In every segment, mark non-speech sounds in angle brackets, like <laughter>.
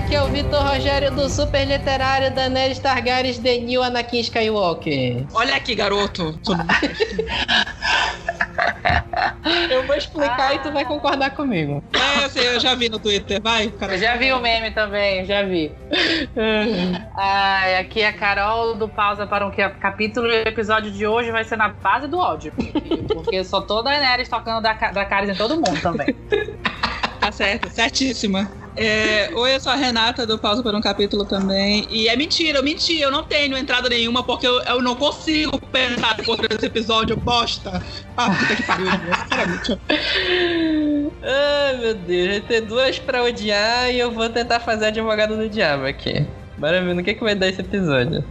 aqui é o Vitor Rogério do Super Literário da Nerd Targaryen The New Anakin Skywalker. Olha aqui, garoto. <laughs> eu vou explicar ah. e tu vai concordar comigo. É, eu, sei, eu já vi no Twitter, vai. Cara. Eu já vi o meme também, já vi. <laughs> Ai, aqui é a Carol do Pausa para um capítulo e o episódio de hoje vai ser na base do ódio. Porque, porque eu sou toda a Daenerys tocando da, da Caris em todo mundo também. <laughs> Tá certo, certíssima. É, oi, eu sou a Renata do Pausa por um Capítulo também. E é mentira, eu menti, eu não tenho entrada nenhuma porque eu, eu não consigo pensar por esse episódio bosta. Ah, puta que pariu, sinceramente. Ai, meu Deus, vai ter duas pra odiar e eu vou tentar fazer advogado do diabo aqui. Bora ver no que, que vai dar esse episódio.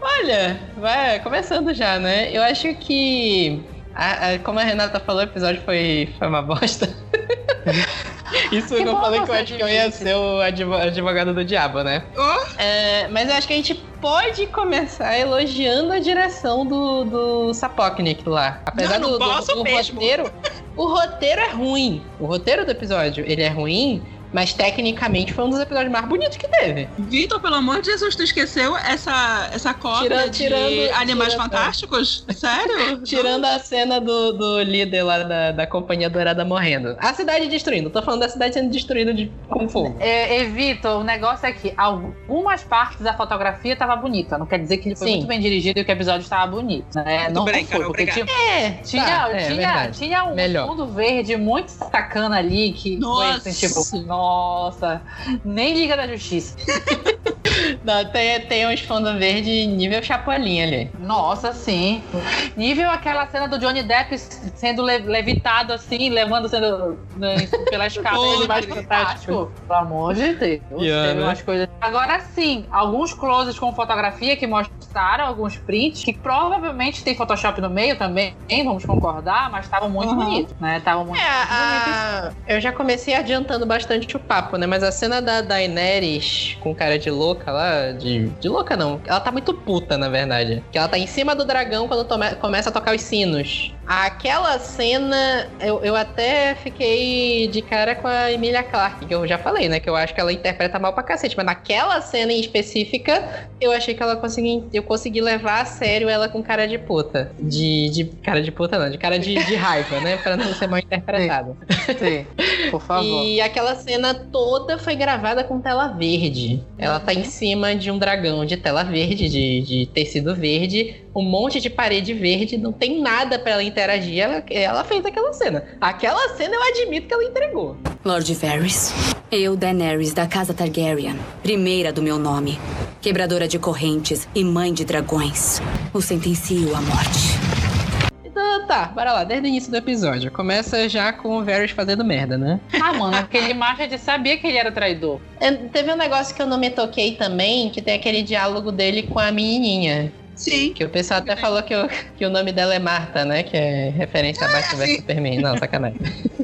Olha, vai começando já, né? Eu acho que a, a, como a Renata falou, o episódio foi, foi uma bosta. <laughs> Isso que eu falei que eu acho que eu ia ser o advogado do diabo, né? Oh. É, mas eu acho que a gente pode começar elogiando a direção do, do Sapoknik lá. Apesar não, não do, do, do roteiro. O roteiro é ruim. O roteiro do episódio, ele é ruim, mas tecnicamente foi um dos episódios mais bonitos que teve. Vitor, pelo amor de Jesus, tu esqueceu essa, essa cópia Tira, de tirando, Animais tirando, Fantásticos? Sério? <laughs> tirando a cena do, do líder lá da, da Companhia Dourada morrendo. A cidade destruindo. Tô falando da cidade sendo destruída de, com fogo. É, é, Vitor, o negócio é que algumas partes da fotografia tava bonita. Não quer dizer que ele foi Sim. muito bem dirigido e que o episódio estava bonito. Né? Não, bem, foi, porque tinha, é, tinha, tá, é, tinha, tinha um Melhor. fundo verde muito sacana ali que Nossa. foi assim, tipo, nossa, nem Liga da Justiça. <laughs> Não, tem, tem uns fundos verdes nível Chapolin ali. Nossa, sim. Nível aquela cena do Johnny Depp sendo levitado assim, levando sendo né, pela escada oh, ele vai fantástico. Pelo amor de Deus. Yeah, teve né? umas coisas. Agora sim, alguns closes com fotografia que mostraram alguns prints que provavelmente tem Photoshop no meio também, vamos concordar, mas estavam muito uhum. bonitos, né? Estavam muito, é, bonitos. A... Eu já comecei adiantando bastante o papo né? Mas a cena da Daenerys com cara de louca lá, de, de louca não, ela tá muito puta, na verdade. Que ela tá em cima do dragão quando tome, começa a tocar os sinos. Aquela cena, eu, eu até fiquei de cara com a Emilia Clarke, que eu já falei, né? Que eu acho que ela interpreta mal pra cacete. Mas naquela cena em específica, eu achei que ela consegui, eu consegui levar a sério ela com cara de puta. De, de cara de puta, não, de cara de, de raiva, né? Pra não ser mal interpretada. Sim, Sim. por favor. E aquela cena toda foi gravada com tela verde. Ela tá em cima de um dragão de tela verde, de, de tecido verde, um monte de parede verde, não tem nada para ela interagir. Ela, ela fez aquela cena. Aquela cena eu admito que ela entregou. Lord Varys, eu, Daenerys, da Casa Targaryen, primeira do meu nome, quebradora de correntes e mãe de dragões, o sentencio à morte. Então tá, bora lá, desde o início do episódio. Começa já com o Varys fazendo merda, né? Ah, mano, aquele macho de sabia que ele era traidor. É, teve um negócio que eu não me toquei também, que tem aquele diálogo dele com a menininha. Sim. Que o pessoal até falou que o, que o nome dela é Marta, né? Que é referência a Batman vs Superman. Não, sacanagem.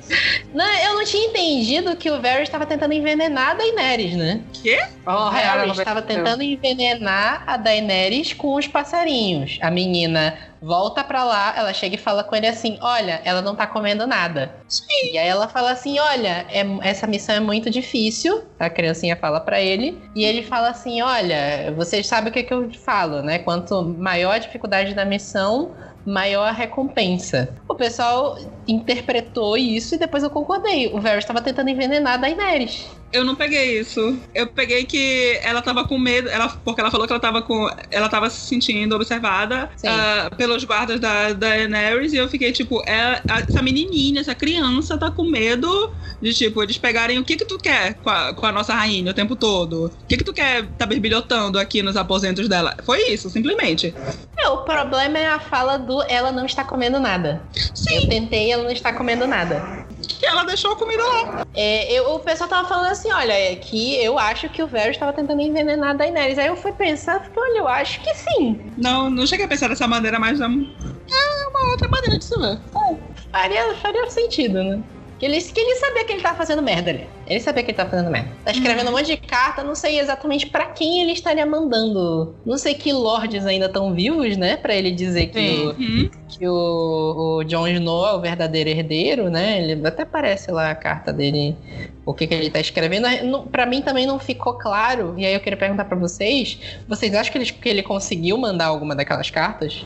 <laughs> não, eu não tinha entendido que o Varys estava tentando envenenar a Daenerys, né? Quê? O Varys estava tentando envenenar a Daenerys com os passarinhos. A menina volta pra lá, ela chega e fala com ele assim: Olha, ela não tá comendo nada. Sim. E aí ela fala assim: Olha, é, essa missão é muito difícil. A criancinha fala para ele. E ele fala assim: Olha, vocês sabem o que, que eu falo, né? Quanto maior a dificuldade da missão, maior a recompensa. O pessoal interpretou isso e depois eu concordei. O Varys estava tentando envenenar a Daenerys. Eu não peguei isso. Eu peguei que ela tava com medo, ela, porque ela falou que ela tava com. Ela tava se sentindo observada uh, pelos guardas da, da Daenerys, e eu fiquei, tipo, é, essa menininha, essa criança tá com medo de, tipo, eles pegarem o que que tu quer com a, com a nossa rainha o tempo todo. O que que tu quer tá berbilhotando aqui nos aposentos dela? Foi isso, simplesmente. É, o problema é a fala do ela não está comendo nada. Sim. Eu tentei, ela não está comendo nada. Que ela deixou a comida lá. É, eu, o pessoal tava falando assim, olha, é que eu acho que o Varys estava tentando envenenar a Daenerys. Aí eu fui pensar, porque, olha, eu acho que sim. Não, não cheguei a pensar dessa maneira, mas é uma outra maneira de se ver. É, faria, faria sentido, né? Que ele, que ele sabia que ele tava fazendo merda ali. Ele sabia que ele tava fazendo merda. Tá escrevendo uhum. um monte de carta, não sei exatamente para quem ele estaria mandando. Não sei que lords ainda estão vivos, né? para ele dizer que, o, uhum. que o, o Jon Snow é o verdadeiro herdeiro, né? Ele até aparece lá a carta dele, o que, que ele tá escrevendo. para mim também não ficou claro, e aí eu queria perguntar para vocês: vocês acham que ele, que ele conseguiu mandar alguma daquelas cartas?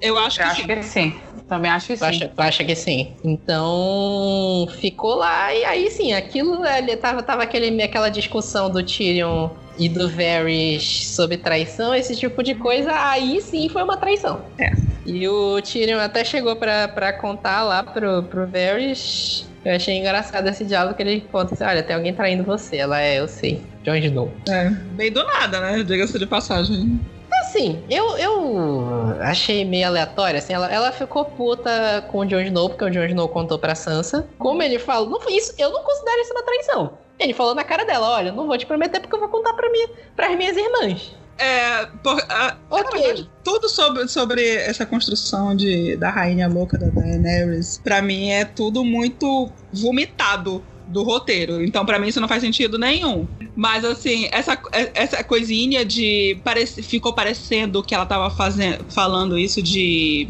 Eu acho eu que acho sim. Que sim. Também acho que tu sim. Acha, tu acha que sim? Então, ficou lá e aí sim, aquilo ele tava, tava aquele, aquela discussão do Tyrion e do Varys sobre traição, esse tipo de coisa, aí sim foi uma traição. É. E o Tyrion até chegou para contar lá pro, pro Varys. Eu achei engraçado esse diálogo que ele conta assim: olha, tem alguém traindo você. Ela é, eu sei. Jon Snow. É, bem do nada, né? Diga-se de passagem. Assim, eu, eu achei meio aleatório, assim, ela, ela ficou puta com o Jon Snow, porque o Jon Snow contou pra Sansa. Como ele falou, não isso, eu não considero isso uma traição. Ele falou na cara dela, olha, não vou te prometer porque eu vou contar pra mim, pras minhas irmãs. É, por, a, okay. verdade, tudo sobre, sobre essa construção de, da rainha louca da Daenerys, pra mim é tudo muito vomitado do roteiro. Então, para mim, isso não faz sentido nenhum. Mas, assim, essa, essa coisinha de. Parece, ficou parecendo que ela tava fazendo, falando isso de.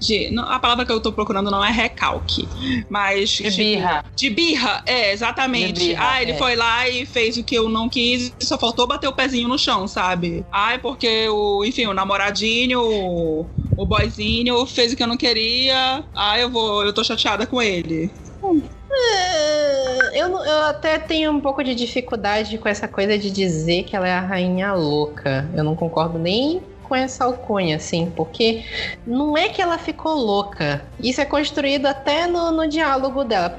De, não, a palavra que eu tô procurando não é recalque, mas. De tipo, birra. De birra, é, exatamente. Birra, ah, ele é. foi lá e fez o que eu não quis e só faltou bater o pezinho no chão, sabe? Ai, porque o, enfim, o namoradinho, o, o boyzinho fez o que eu não queria. Ah, eu vou, eu tô chateada com ele. Hum. É, eu, eu até tenho um pouco de dificuldade com essa coisa de dizer que ela é a rainha louca. Eu não concordo nem com essa alcunha, assim, porque não é que ela ficou louca. Isso é construído até no, no diálogo dela.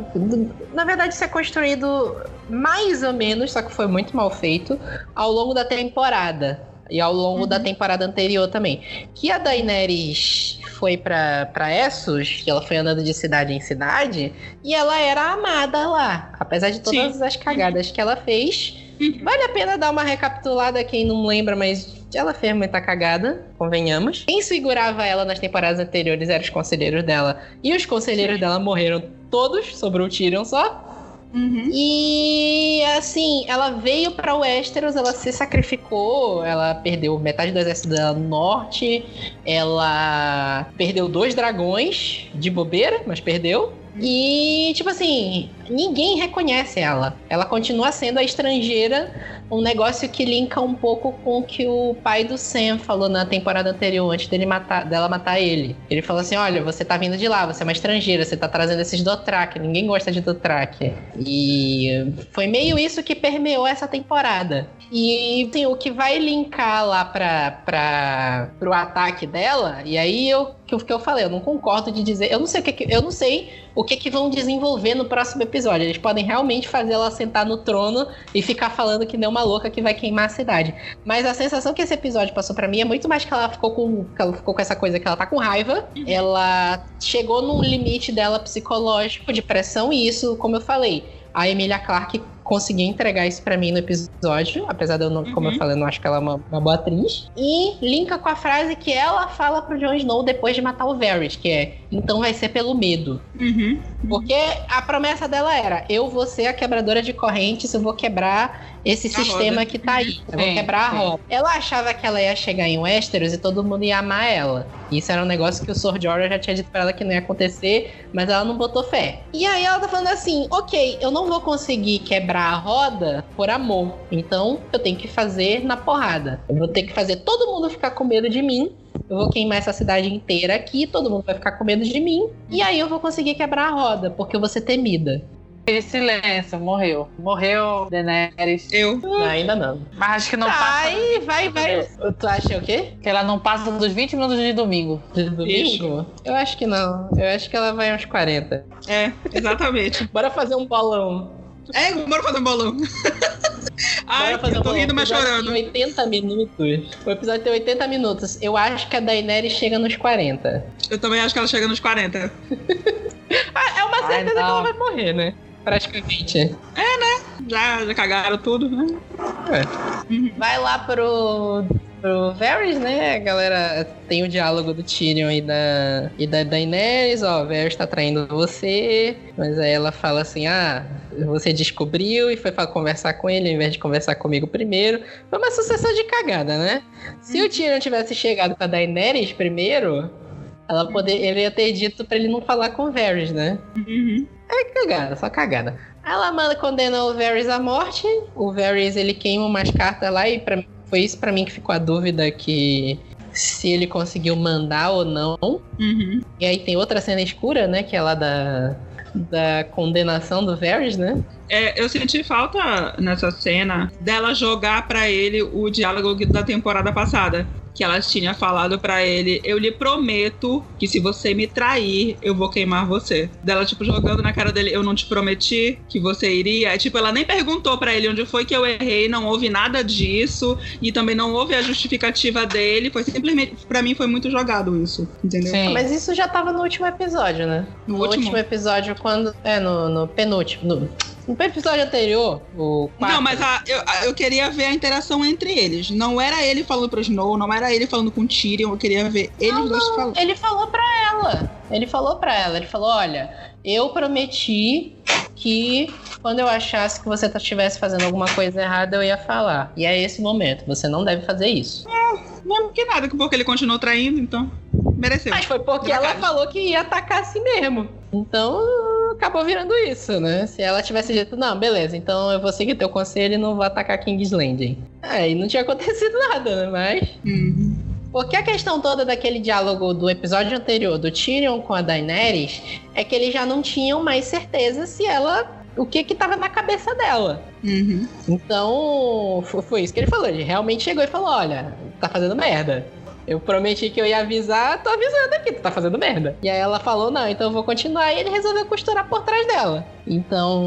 Na verdade, isso é construído mais ou menos, só que foi muito mal feito, ao longo da temporada. E ao longo uhum. da temporada anterior também. Que a Daenerys foi para Essos, que ela foi andando de cidade em cidade, e ela era amada lá. Apesar de todas Sim. as cagadas que ela fez. Uhum. Vale a pena dar uma recapitulada, quem não lembra, mas ela fez muita cagada, convenhamos. Quem segurava ela nas temporadas anteriores eram os conselheiros dela. E os conselheiros Sim. dela morreram todos, sobrou o Tyrion só. Uhum. E assim, ela veio para Westeros, ela se sacrificou, ela perdeu metade do exército dela no norte, ela perdeu dois dragões de bobeira, mas perdeu. E, tipo assim, ninguém reconhece ela. Ela continua sendo a estrangeira, um negócio que linka um pouco com o que o pai do Sam falou na temporada anterior, antes dele matar, dela matar ele. Ele falou assim: Olha, você tá vindo de lá, você é uma estrangeira, você tá trazendo esses Dothraki, ninguém gosta de Dothraki. E foi meio isso que permeou essa temporada. E assim, o que vai linkar lá pra, pra, pro ataque dela, e aí eu que, que eu falei, eu não concordo de dizer. Eu não sei o que, que eu não sei o que, que vão desenvolver no próximo episódio. Eles podem realmente fazer ela sentar no trono e ficar falando que nem uma louca que vai queimar a cidade. Mas a sensação que esse episódio passou para mim é muito mais que ela ficou com. Ela ficou com essa coisa que ela tá com raiva. Uhum. Ela chegou num limite dela psicológico de pressão, e isso, como eu falei, a Emilia Clarke conseguiu entregar isso para mim no episódio, apesar de eu não, uhum. como eu uhum. falei, eu não acho que ela é uma, uma, boa atriz. E linka com a frase que ela fala pro Jon Snow depois de matar o Varys, que é: então vai ser pelo medo. Uhum. Porque a promessa dela era: eu vou ser a quebradora de correntes, eu vou quebrar esse a sistema roda. que tá aí. Eu sim, vou quebrar a roda. Ela achava que ela ia chegar em Westeros e todo mundo ia amar ela. Isso era um negócio que o Sor Jorah já tinha dito pra ela que não ia acontecer, mas ela não botou fé. E aí ela tá falando assim: ok, eu não vou conseguir quebrar a roda por amor. Então eu tenho que fazer na porrada. Eu vou ter que fazer todo mundo ficar com medo de mim. Eu vou queimar essa cidade inteira aqui, todo mundo vai ficar com medo de mim. E aí eu vou conseguir quebrar a roda, porque eu vou ser temida. Silêncio, morreu. Morreu, Daenerys. Eu? Não, ainda não. Mas acho que não passa. Vai, vai, vai. Tu acha o quê? Que ela não passa dos 20 minutos de domingo. De domingo? Eu acho que não. Eu acho que ela vai uns 40. É, exatamente. Bora fazer um bolão. É, bora fazer um bolão. <laughs> Ai, fazer eu tô um rindo, mas chorando. Tem 80 minutos. O episódio tem 80 minutos. Eu acho que a Daenerys chega nos 40. Eu também acho que ela chega nos 40. <laughs> Ah, é uma certeza Ai, que ela vai morrer, né? Praticamente. É, né? Já, já cagaram tudo, né? É. Vai lá pro pro Varys, né? A galera tem o diálogo do Tyrion e da, e da Daenerys, ó, o Varys tá traindo você, mas aí ela fala assim, ah, você descobriu e foi para conversar com ele ao invés de conversar comigo primeiro. Foi uma sucessão de cagada, né? Se o Tyrion tivesse chegado com a Daenerys primeiro, ela poder, ele ia ter dito para ele não falar com o Varys, né? Uhum. É cagada, só cagada. Ela manda condena o Varys à morte. O Varys ele queima umas cartas lá e pra, foi isso para mim que ficou a dúvida que se ele conseguiu mandar ou não. Uhum. E aí tem outra cena escura, né? Que é lá da, da condenação do Varys, né? É, eu senti falta nessa cena dela jogar para ele o diálogo da temporada passada que ela tinha falado para ele: Eu lhe prometo que se você me trair, eu vou queimar você. Dela, tipo, jogando na cara dele: Eu não te prometi que você iria. tipo, ela nem perguntou para ele onde foi que eu errei, não houve nada disso. E também não houve a justificativa dele. Foi simplesmente. para mim foi muito jogado isso. Entendeu? Sim. Mas isso já tava no último episódio, né? No, no último? último? episódio, quando. É, no, no penúltimo. No no episódio anterior, o Não, mas a, eu, eu queria ver a interação entre eles. Não era ele falando pro Snow, não era ele falando com o Tyrion, eu queria ver eles não, dois falando. Ele falou pra ela. Ele falou pra ela, ele falou, olha, eu prometi que quando eu achasse que você estivesse fazendo alguma coisa errada, eu ia falar. E é esse momento, você não deve fazer isso. É, não que nada, porque ele continuou traindo, então mereceu. Mas foi porque ela falou que ia atacar assim mesmo. Então, acabou virando isso, né? Se ela tivesse dito, não, beleza, então eu vou seguir teu conselho e não vou atacar King's Landing. Aí não tinha <laughs> acontecido nada, né? Mas. Uhum. Porque a questão toda daquele diálogo do episódio anterior do Tyrion com a Daenerys é que eles já não tinham mais certeza se ela. o que que tava na cabeça dela. Uhum. Então, foi isso que ele falou. Ele realmente chegou e falou: olha, tá fazendo merda. Eu prometi que eu ia avisar, tô avisando aqui, tu tá fazendo merda. E aí ela falou, não, então eu vou continuar. E ele resolveu costurar por trás dela. Então,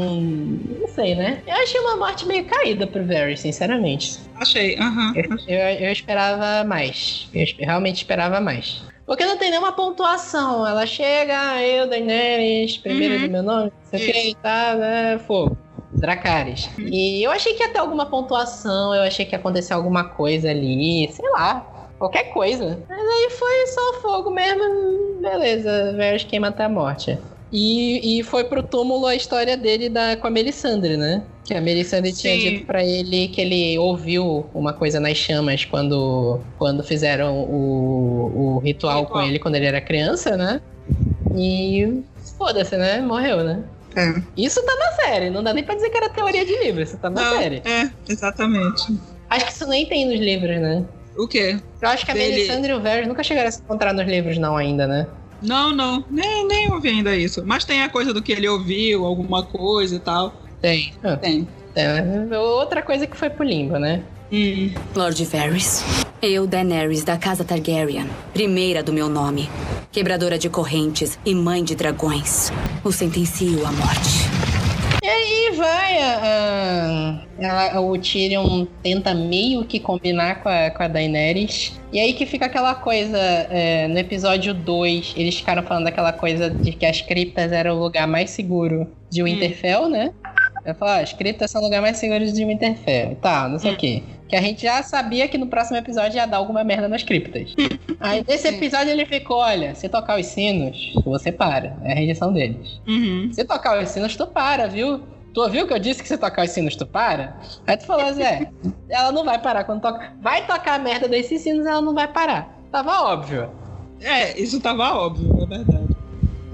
não sei, né? Eu achei uma morte meio caída pro Varys, sinceramente. Achei, aham. Uhum. Eu, eu, eu, esperava mais. Eu realmente esperava mais. Porque não tem nenhuma pontuação. Ela chega, ah, eu, Daenerys, primeiro uhum. do meu nome, não sei o que, tá, né, fogo. Dracarys. Uhum. E eu achei que ia ter alguma pontuação, eu achei que ia acontecer alguma coisa ali, sei lá qualquer coisa. Mas aí foi só fogo mesmo, beleza, Varys queima até a morte. E, e foi pro túmulo a história dele da, com a Melisandre, né? Que a Melisandre Sim. tinha dito para ele que ele ouviu uma coisa nas chamas quando, quando fizeram o, o ritual, ritual com ele quando ele era criança, né? E foda-se, né? Morreu, né? É. Isso tá na série, não dá nem pra dizer que era teoria de livro, isso tá na não, série. É, exatamente. Acho que isso nem tem nos livros, né? O quê? Eu acho que a Dele... Melisandre e o Varys nunca chegaram a se encontrar nos livros, não, ainda, né? Não, não. Nem, nem ouvi ainda isso. Mas tem a coisa do que ele ouviu, alguma coisa e tal. Tem. Ah. Tem. É, outra coisa que foi pro limbo, né? Hum. Lord Varys. Eu, Daenerys, da Casa Targaryen. Primeira do meu nome. Quebradora de correntes e mãe de dragões. O sentencio à morte. E aí vai a, a, o Tyrion tenta meio que combinar com a, com a Daenerys. E aí que fica aquela coisa, é, no episódio 2, eles ficaram falando daquela coisa de que as criptas eram o lugar mais seguro de Winterfell, hum. né? Eu falo, ah, as criptas são o lugar mais seguro de Winterfell. Tá, não sei hum. o quê. Que a gente já sabia que no próximo episódio ia dar alguma merda nas criptas. <laughs> Aí nesse episódio ele ficou, olha, se tocar os sinos, você para. É a rejeição deles. Uhum. Se tocar os sinos, tu para, viu? Tu ouviu que eu disse que se tocar os sinos, tu para? Aí tu falou, Zé, <laughs> ela não vai parar quando toca. Vai tocar a merda desses sinos, ela não vai parar. Tava óbvio. É, isso tava óbvio, é verdade.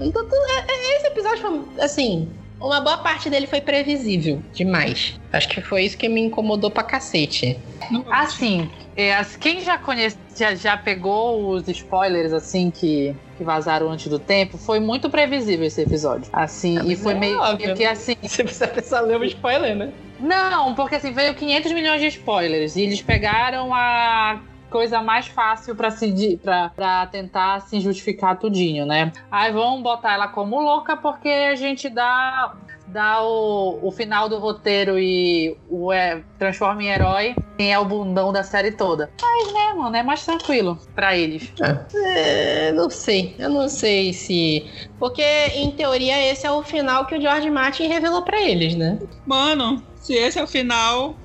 Então, tu, é, é, esse episódio foi, assim, uma boa parte dele foi previsível demais. Acho que foi isso que me incomodou pra cacete. Assim, é, quem já conhece, já, já pegou os spoilers assim que, que vazaram antes do tempo, foi muito previsível esse episódio. Assim, é, e foi é meio óbvio. que assim. <laughs> Você precisa pensar ler o spoiler, né? Não, porque assim, veio 500 milhões de spoilers e eles pegaram a coisa mais fácil para se para tentar se justificar tudinho, né? Aí vamos botar ela como louca porque a gente dá dá o, o final do roteiro e o é, transforma em herói, quem é o bundão da série toda. Mas, né, mano, é mais tranquilo para eles. É. é, não sei. Eu não sei se. Porque, em teoria, esse é o final que o George Martin revelou para eles, né? Mano, se esse é o final,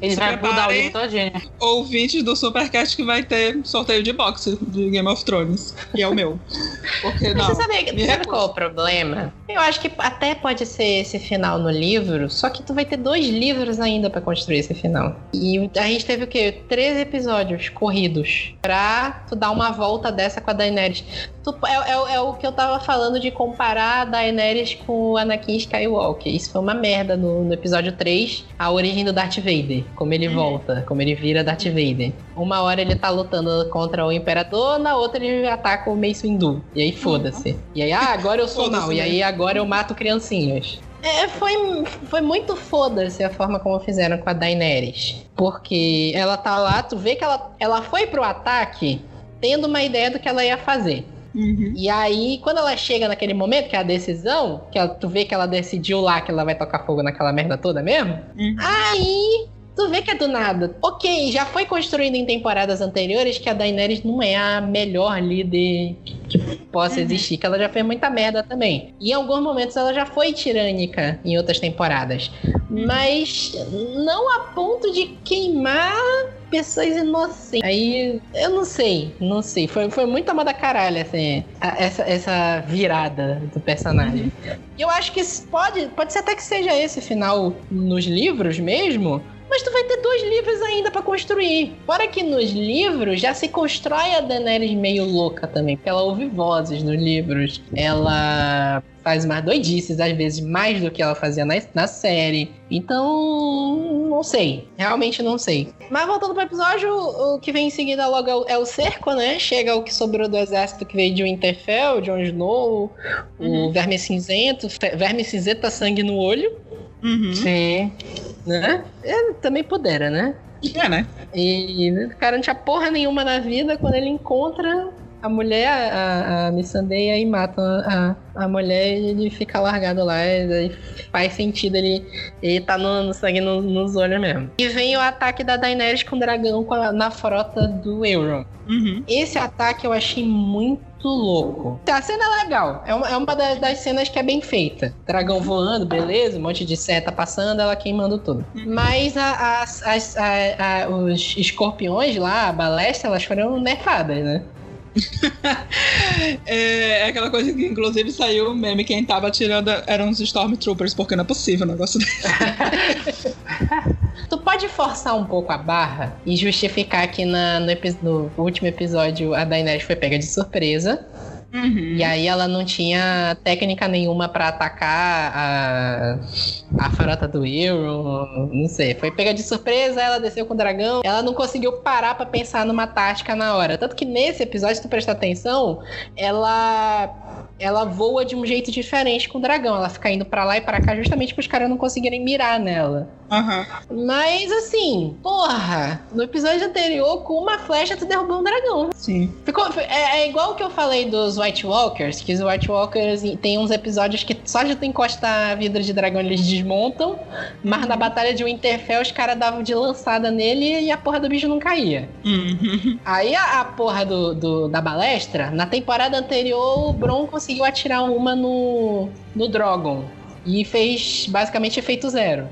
Ele vai mudar o livro todinho. Ouvintes do Supercast que vai ter sorteio de boxe de Game of Thrones. E é o meu. <laughs> Porque não. Mas você sabe, sabe qual é o problema? Eu acho que até pode ser esse final no livro, só que tu vai ter dois livros ainda para construir esse final. E a gente teve o quê? Três episódios corridos pra tu dar uma volta dessa com a Daenerys. Tu, é, é, é, o que eu tava falando de comparar a Daenerys com o Anakin Skywalker. Isso foi uma merda no, no episódio 3, a origem do Darth Vader. Como ele volta, como ele vira Darth Vader. Uma hora ele tá lutando contra o Imperador, na outra ele ataca o Mace Windu. E aí foda-se. E aí, ah, agora eu sou mal. E aí agora eu mato criancinhas. É, foi, foi muito foda-se a forma como fizeram com a Daenerys. Porque ela tá lá, tu vê que ela, ela foi pro ataque tendo uma ideia do que ela ia fazer. Uhum. E aí, quando ela chega naquele momento, que é a decisão, que ela, tu vê que ela decidiu lá que ela vai tocar fogo naquela merda toda mesmo, uhum. aí tu vê que é do nada. Ok, já foi construído em temporadas anteriores que a Daenerys não é a melhor líder que possa uhum. existir, que ela já fez muita merda também. E em alguns momentos ela já foi tirânica em outras temporadas. Uhum. Mas não a ponto de queimar pessoas inocentes. Aí, eu não sei, não sei. Foi, foi muito amada caralho, assim, a, essa, essa virada do personagem. Uhum. Eu acho que pode, pode ser até que seja esse final nos livros mesmo, mas tu vai ter dois livros ainda para construir. Fora que nos livros já se constrói a Daenerys meio louca também, porque ela ouve vozes nos livros. Ela faz mais doidices, às vezes mais do que ela fazia na, na série. Então, não sei. Realmente não sei. Mas voltando pro episódio, o que vem em seguida logo é o, é o cerco, né? Chega o que sobrou do exército que veio de Winterfell, Jon Snow, uhum. o Verme Cinzento. Verme Cinzento sangue no olho. Uhum. Sim. Né? Ele também pudera, né? É, né? E o cara não tinha porra nenhuma na vida quando ele encontra a mulher, a, a Missandei, aí mata a, a mulher e ele fica largado lá. E faz sentido ele, ele tá no, no sangue no, nos olhos mesmo. E vem o ataque da Daenerys com o dragão com a, na frota do Euron. Uhum. Esse ataque eu achei muito louco. A cena é legal. É uma, é uma das, das, cenas que é bem feita. Dragão voando, beleza, um monte de seta passando, ela queimando tudo. Uhum. Mas a, a, a, os escorpiões lá, a balestra, elas foram nerfadas, né? <laughs> É, é, aquela coisa que inclusive saiu o meme, quem tava tirando eram os Stormtroopers, porque não é possível um negócio desse. <laughs> tu pode forçar um pouco a barra e justificar que na, no, no último episódio a Daenerys foi pega de surpresa. Uhum. E aí ela não tinha técnica nenhuma para atacar a, a frota do Hero, não sei. Foi pega de surpresa, ela desceu com o dragão, ela não conseguiu parar para pensar numa tática na hora. Tanto que nesse episódio, se tu prestar atenção, ela ela voa de um jeito diferente com o dragão. Ela fica indo para lá e para cá justamente para os caras não conseguirem mirar nela. Uhum. Mas assim, porra, no episódio anterior, com uma flecha, tu derrubou um dragão. Sim. Ficou, é, é igual o que eu falei dos White Walkers, que os White Walkers tem uns episódios que só de tu encostar a vidro de dragão eles desmontam, mas na batalha de Winterfell os caras davam de lançada nele e a porra do bicho não caía. Uhum. <laughs> Aí a, a porra do, do, da balestra, na temporada anterior o Bron conseguiu atirar uma no, no Drogon. E fez basicamente efeito zero.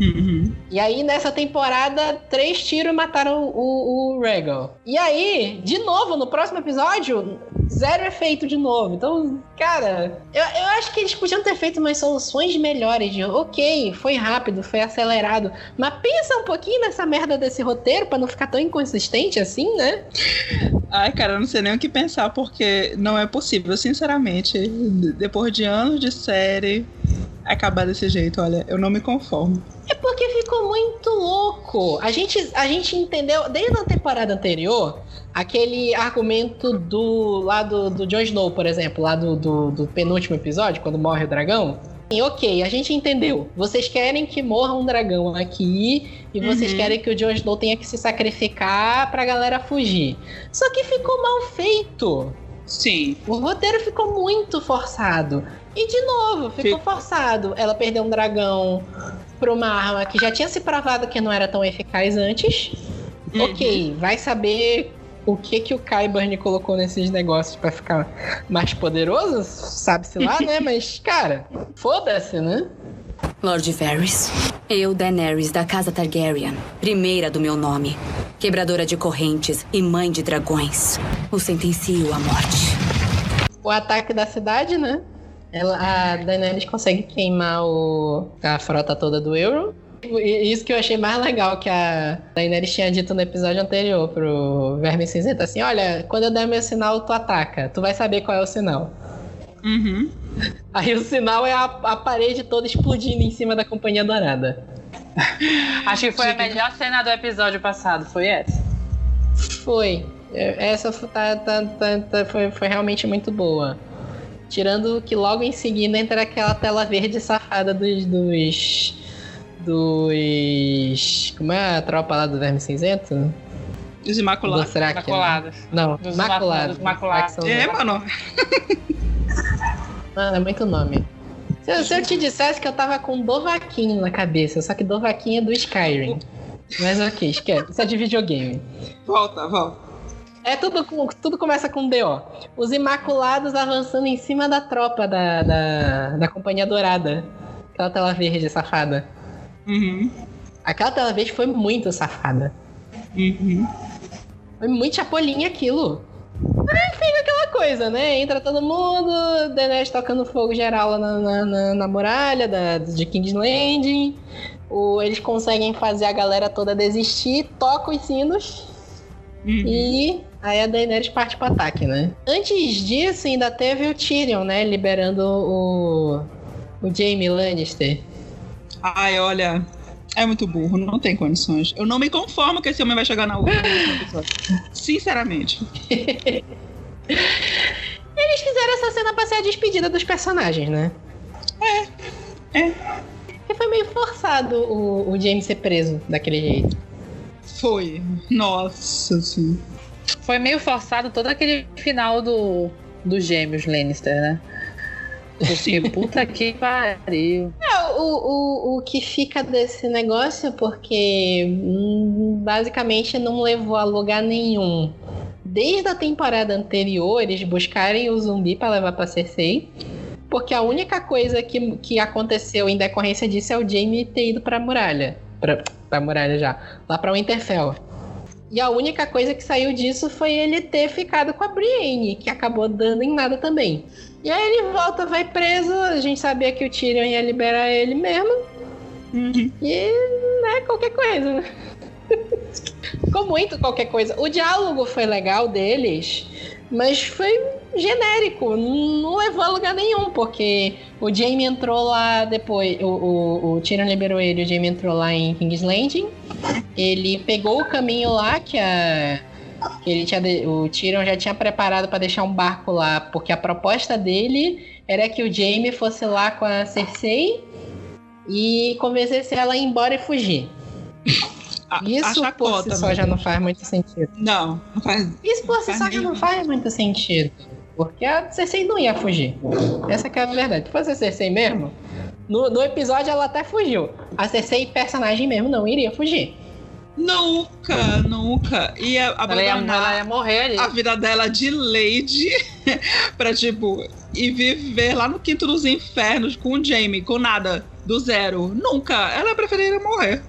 Uhum. E aí, nessa temporada, três tiros mataram o, o Regal. E aí, de novo, no próximo episódio, zero efeito de novo. Então, cara, eu, eu acho que eles podiam ter feito umas soluções melhores. De, ok, foi rápido, foi acelerado. Mas pensa um pouquinho nessa merda desse roteiro para não ficar tão inconsistente assim, né? Ai, cara, eu não sei nem o que pensar, porque não é possível, sinceramente. Depois de anos de série, acabar desse jeito, olha, eu não me conformo. É porque ficou muito louco. A gente, a gente entendeu, desde a temporada anterior, aquele argumento do lado do Jon Snow, por exemplo, lá do, do, do penúltimo episódio, quando morre o dragão. E, ok, a gente entendeu. Vocês querem que morra um dragão aqui e vocês uhum. querem que o Jon Snow tenha que se sacrificar pra galera fugir. Só que ficou mal feito. Sim. O roteiro ficou muito forçado. E de novo, ficou Fico. forçado. Ela perdeu um dragão pra uma arma que já tinha se provado que não era tão eficaz antes. Uhum. Ok, vai saber o que que o Kyburn colocou nesses negócios para ficar mais poderoso, sabe-se lá, né? <laughs> Mas, cara, foda-se, né? Lord Varys, Eu, Daenerys da Casa Targaryen, primeira do meu nome, quebradora de correntes e mãe de dragões, o sentencio à morte. O ataque da cidade, né? Ela, a Daenerys consegue queimar o, a frota toda do Euron. Isso que eu achei mais legal que a Daenerys tinha dito no episódio anterior pro Verme Cinzento, assim, olha, quando eu der meu sinal, tu ataca. Tu vai saber qual é o sinal. Uhum. Aí o sinal é a, a parede toda explodindo em cima da Companhia Dourada. Acho que foi a melhor cena do episódio passado, foi essa. Foi. Essa foi, tá, tá, tá, tá, foi, foi realmente muito boa. Tirando que logo em seguida entra aquela tela verde safada dos. dos. dos. Como é a tropa lá do Verme Cinzento? Os Imaculados. Do Thrak, né? Maculadas. Não, Dos Maculados. Maculados. São- É, mano. Mano, <laughs> é muito nome. Se eu, se eu te dissesse que eu tava com Dovaquinho na cabeça, só que Dovaquinho é do Skyrim. Mas ok, esquece. Isso é de videogame. Volta, volta. É tudo, com- tudo começa com DO. Os Imaculados avançando em cima da tropa da, da, da Companhia Dourada. Aquela tela verde safada. Uhum. Aquela tela verde foi muito safada. Uhum. Foi muito chapolinha aquilo. Aí fica aquela coisa, né? Entra todo mundo, Daenerys tocando fogo geral lá na, na, na- na muralha da, de King's Landing. O, eles conseguem fazer a galera toda desistir, toca os sinos Uhum. e aí a Daenerys parte pro ataque, né? Antes disso, ainda teve o Tyrion, né? Liberando o, o Jaime Lannister. Ai, olha. É muito burro, não tem condições. Eu não me conformo que esse homem vai chegar na última episódio. Sinceramente. <laughs> Eles fizeram essa cena pra ser a despedida dos personagens, né? É. É. Porque foi meio forçado o, o Jaime ser preso daquele jeito. Foi. Nossa, sim. Foi meio forçado todo aquele final do, dos gêmeos Lannister, né? Puta que pariu. É, o, o, o que fica desse negócio, porque hum, basicamente não levou a lugar nenhum. Desde a temporada anterior, eles buscarem o zumbi pra levar pra Cersei. Porque a única coisa que, que aconteceu em decorrência disso é o Jaime ter ido pra muralha. Pra, pra muralha já. Lá pra Winterfell. E a única coisa que saiu disso foi ele ter ficado com a Brienne, que acabou dando em nada também. E aí ele volta, vai preso. A gente sabia que o Tyrion ia liberar ele mesmo. Uhum. E, né, qualquer coisa, né? Ficou muito qualquer coisa. O diálogo foi legal deles, mas foi genérico. Não levou a lugar nenhum, porque o Jaime entrou lá depois. O, o, o Tyrion liberou ele, o Jaime entrou lá em King's Landing. Ele pegou o caminho lá que a. Ele tinha, o Tyrion já tinha preparado para deixar um barco lá, porque a proposta dele era que o Jaime fosse lá com a Cersei e convencesse ela a ir embora e fugir. A, a Isso por chacota. si só já não faz muito sentido. Não, não faz. Isso por si só já não faz muito sentido. Porque a Cersei não ia fugir. Essa que é a verdade. Se fosse a Cersei mesmo, no, no episódio ela até fugiu. A Cersei, personagem mesmo, não iria fugir. Nunca, nunca. Ia Ela ia, abandonar ela ia morrer ali. a vida dela de Lady <laughs> pra, tipo, ir viver lá no quinto dos infernos com o Jamie, com nada, do zero. Nunca. Ela preferiria morrer.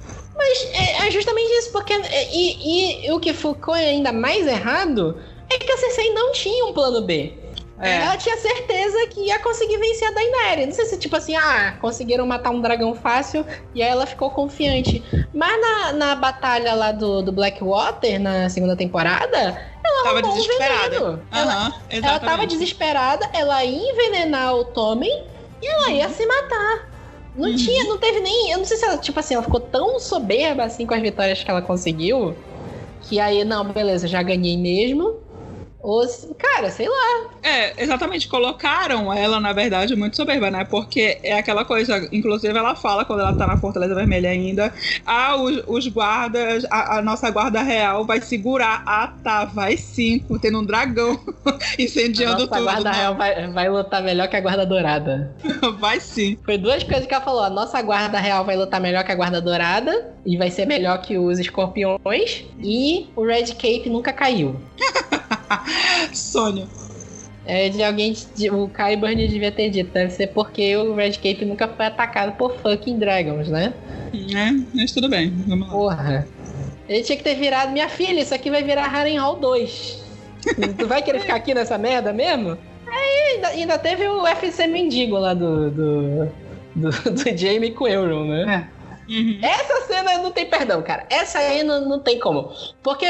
É, é justamente isso, porque. é, E, e o que ficou ainda mais errado é que a Cersei não tinha um plano B. É. Ela tinha certeza que ia conseguir vencer a Daenerys. Não sei se, tipo assim, ah, conseguiram matar um dragão fácil e aí ela ficou confiante. Mas na, na batalha lá do, do Blackwater, na segunda temporada, ela Tava arrumou um desesperada. veneno. Ela, ela tava desesperada, ela ia envenenar o Tommen e ela ia se matar. Não Uhum. tinha, não teve nem. Eu não sei se ela, tipo assim, ela ficou tão soberba assim com as vitórias que ela conseguiu. Que aí, não, beleza, já ganhei mesmo. Ou, se- cara, sei lá. É, exatamente. Colocaram ela, na verdade, muito soberba, né? Porque é aquela coisa. Inclusive, ela fala quando ela tá na Fortaleza Vermelha ainda. Ah, os, os guardas, a, a nossa guarda real vai segurar. Ah, tá, vai sim, tendo um dragão <laughs> incendiando Nossa, a tudo. guarda real vai, vai lutar melhor que a guarda dourada. <laughs> Vai sim. Foi duas coisas que ela falou. A nossa guarda real vai lutar melhor que a guarda dourada. E vai ser melhor que os escorpiões. E o Red Cape nunca caiu. <laughs> <laughs> Sônia. É de alguém. O Kyburn devia ter dito. Deve ser porque o Red Cape nunca foi atacado por fucking dragons, né? É, mas tudo bem. Vamos lá. Porra. Ele tinha que ter virado. Minha filha, isso aqui vai virar Harrenhal 2. tu vai querer ficar aqui nessa merda mesmo? Aí ainda, ainda teve o FC Mendigo lá do. do, do, do Jamie com Euron, né? É. Uhum. Essa cena não tem perdão, cara. Essa aí não, não tem como. Porque,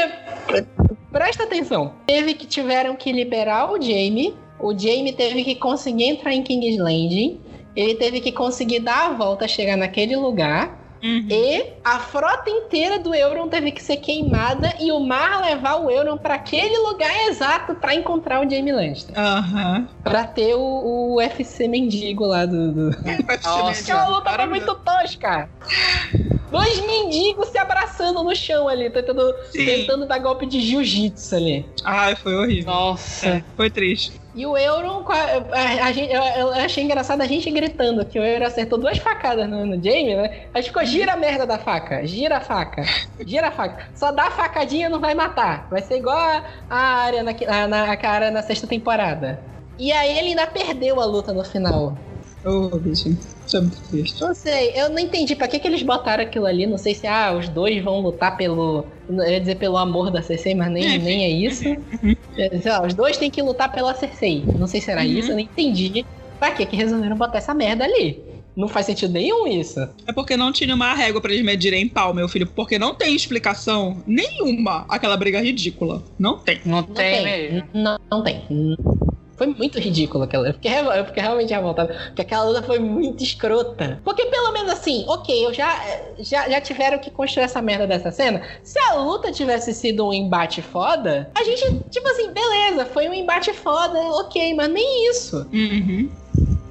presta atenção, teve que tiveram que liberar o Jamie. O Jamie teve que conseguir entrar em King's Landing. Ele teve que conseguir dar a volta, chegar naquele lugar. Uhum. E a frota inteira do Euron teve que ser queimada e o mar levar o Euron para aquele lugar exato para encontrar o Jamie Lannister. Aham. Pra ter o, o UFC mendigo lá do. do... Nossa. Aquela luta foi muito tosca. Dois mendigos se abraçando no chão ali, tentando, Sim. tentando dar golpe de jiu-jitsu ali. Ai, foi horrível. Nossa. É, foi triste. E o Euron, a, a- a gente- eu, eu achei engraçado a gente gritando que o Euron acertou duas facadas no, no Jamie, né? A gente ficou, gira a merda da faca, gira a faca, gira a faca. Só dá a facadinha não vai matar. Vai ser igual a, a área na, na, a cara na sexta temporada. E aí ele ainda perdeu a luta no final. Ô, bicho. Isso é muito triste. Não sei, eu não entendi pra que, que eles botaram aquilo ali. Não sei se ah, os dois vão lutar pelo. Eu ia dizer pelo amor da Cersei, mas nem, nem é isso. É, Sei lá, os dois têm que lutar pela Cersei. Não sei se era Uhum. isso, eu não entendi. Pra que que resolveram botar essa merda ali? Não faz sentido nenhum isso. É porque não tinha uma régua pra eles medirem em pau, meu filho. Porque não tem explicação nenhuma aquela briga ridícula. Não tem. Não, Não tem, mesmo. Não, não tem. Foi muito ridículo aquela. Eu fiquei, eu fiquei realmente revoltado. Porque aquela luta foi muito escrota. Porque pelo menos assim, ok, eu já, já, já tiveram que construir essa merda dessa cena. Se a luta tivesse sido um embate foda, a gente, tipo assim, beleza, foi um embate foda, ok, mas nem isso. Uhum.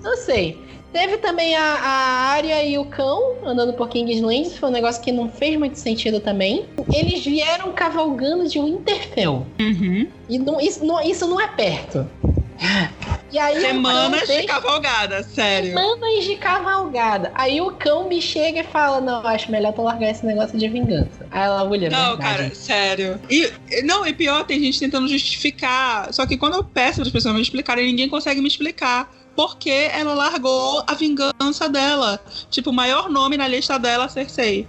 Não sei. Teve também a, a Arya e o cão andando por Kingsland. Foi um negócio que não fez muito sentido também. Eles vieram cavalgando de Winterfell. Uhum. E não- isso, não, isso não é perto. E aí Semanas de cavalgada, sério. Semanas de cavalgada. Aí o cão me chega e fala: Não, acho melhor tu largar esse negócio de vingança. Aí ela, olha, Não, verdade. cara, sério. E, não, e pior, tem gente tentando justificar. Só que quando eu peço para as pessoas me explicarem, ninguém consegue me explicar. Porque ela largou a vingança dela. Tipo, o maior nome na lista dela, Cersei.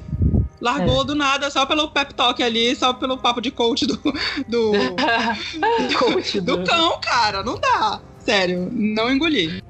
Largou do nada, só pelo pep talk ali, só pelo papo de coach do, do, <laughs> Coach, do do, cão, cara. Não dá. Sério, não engoli.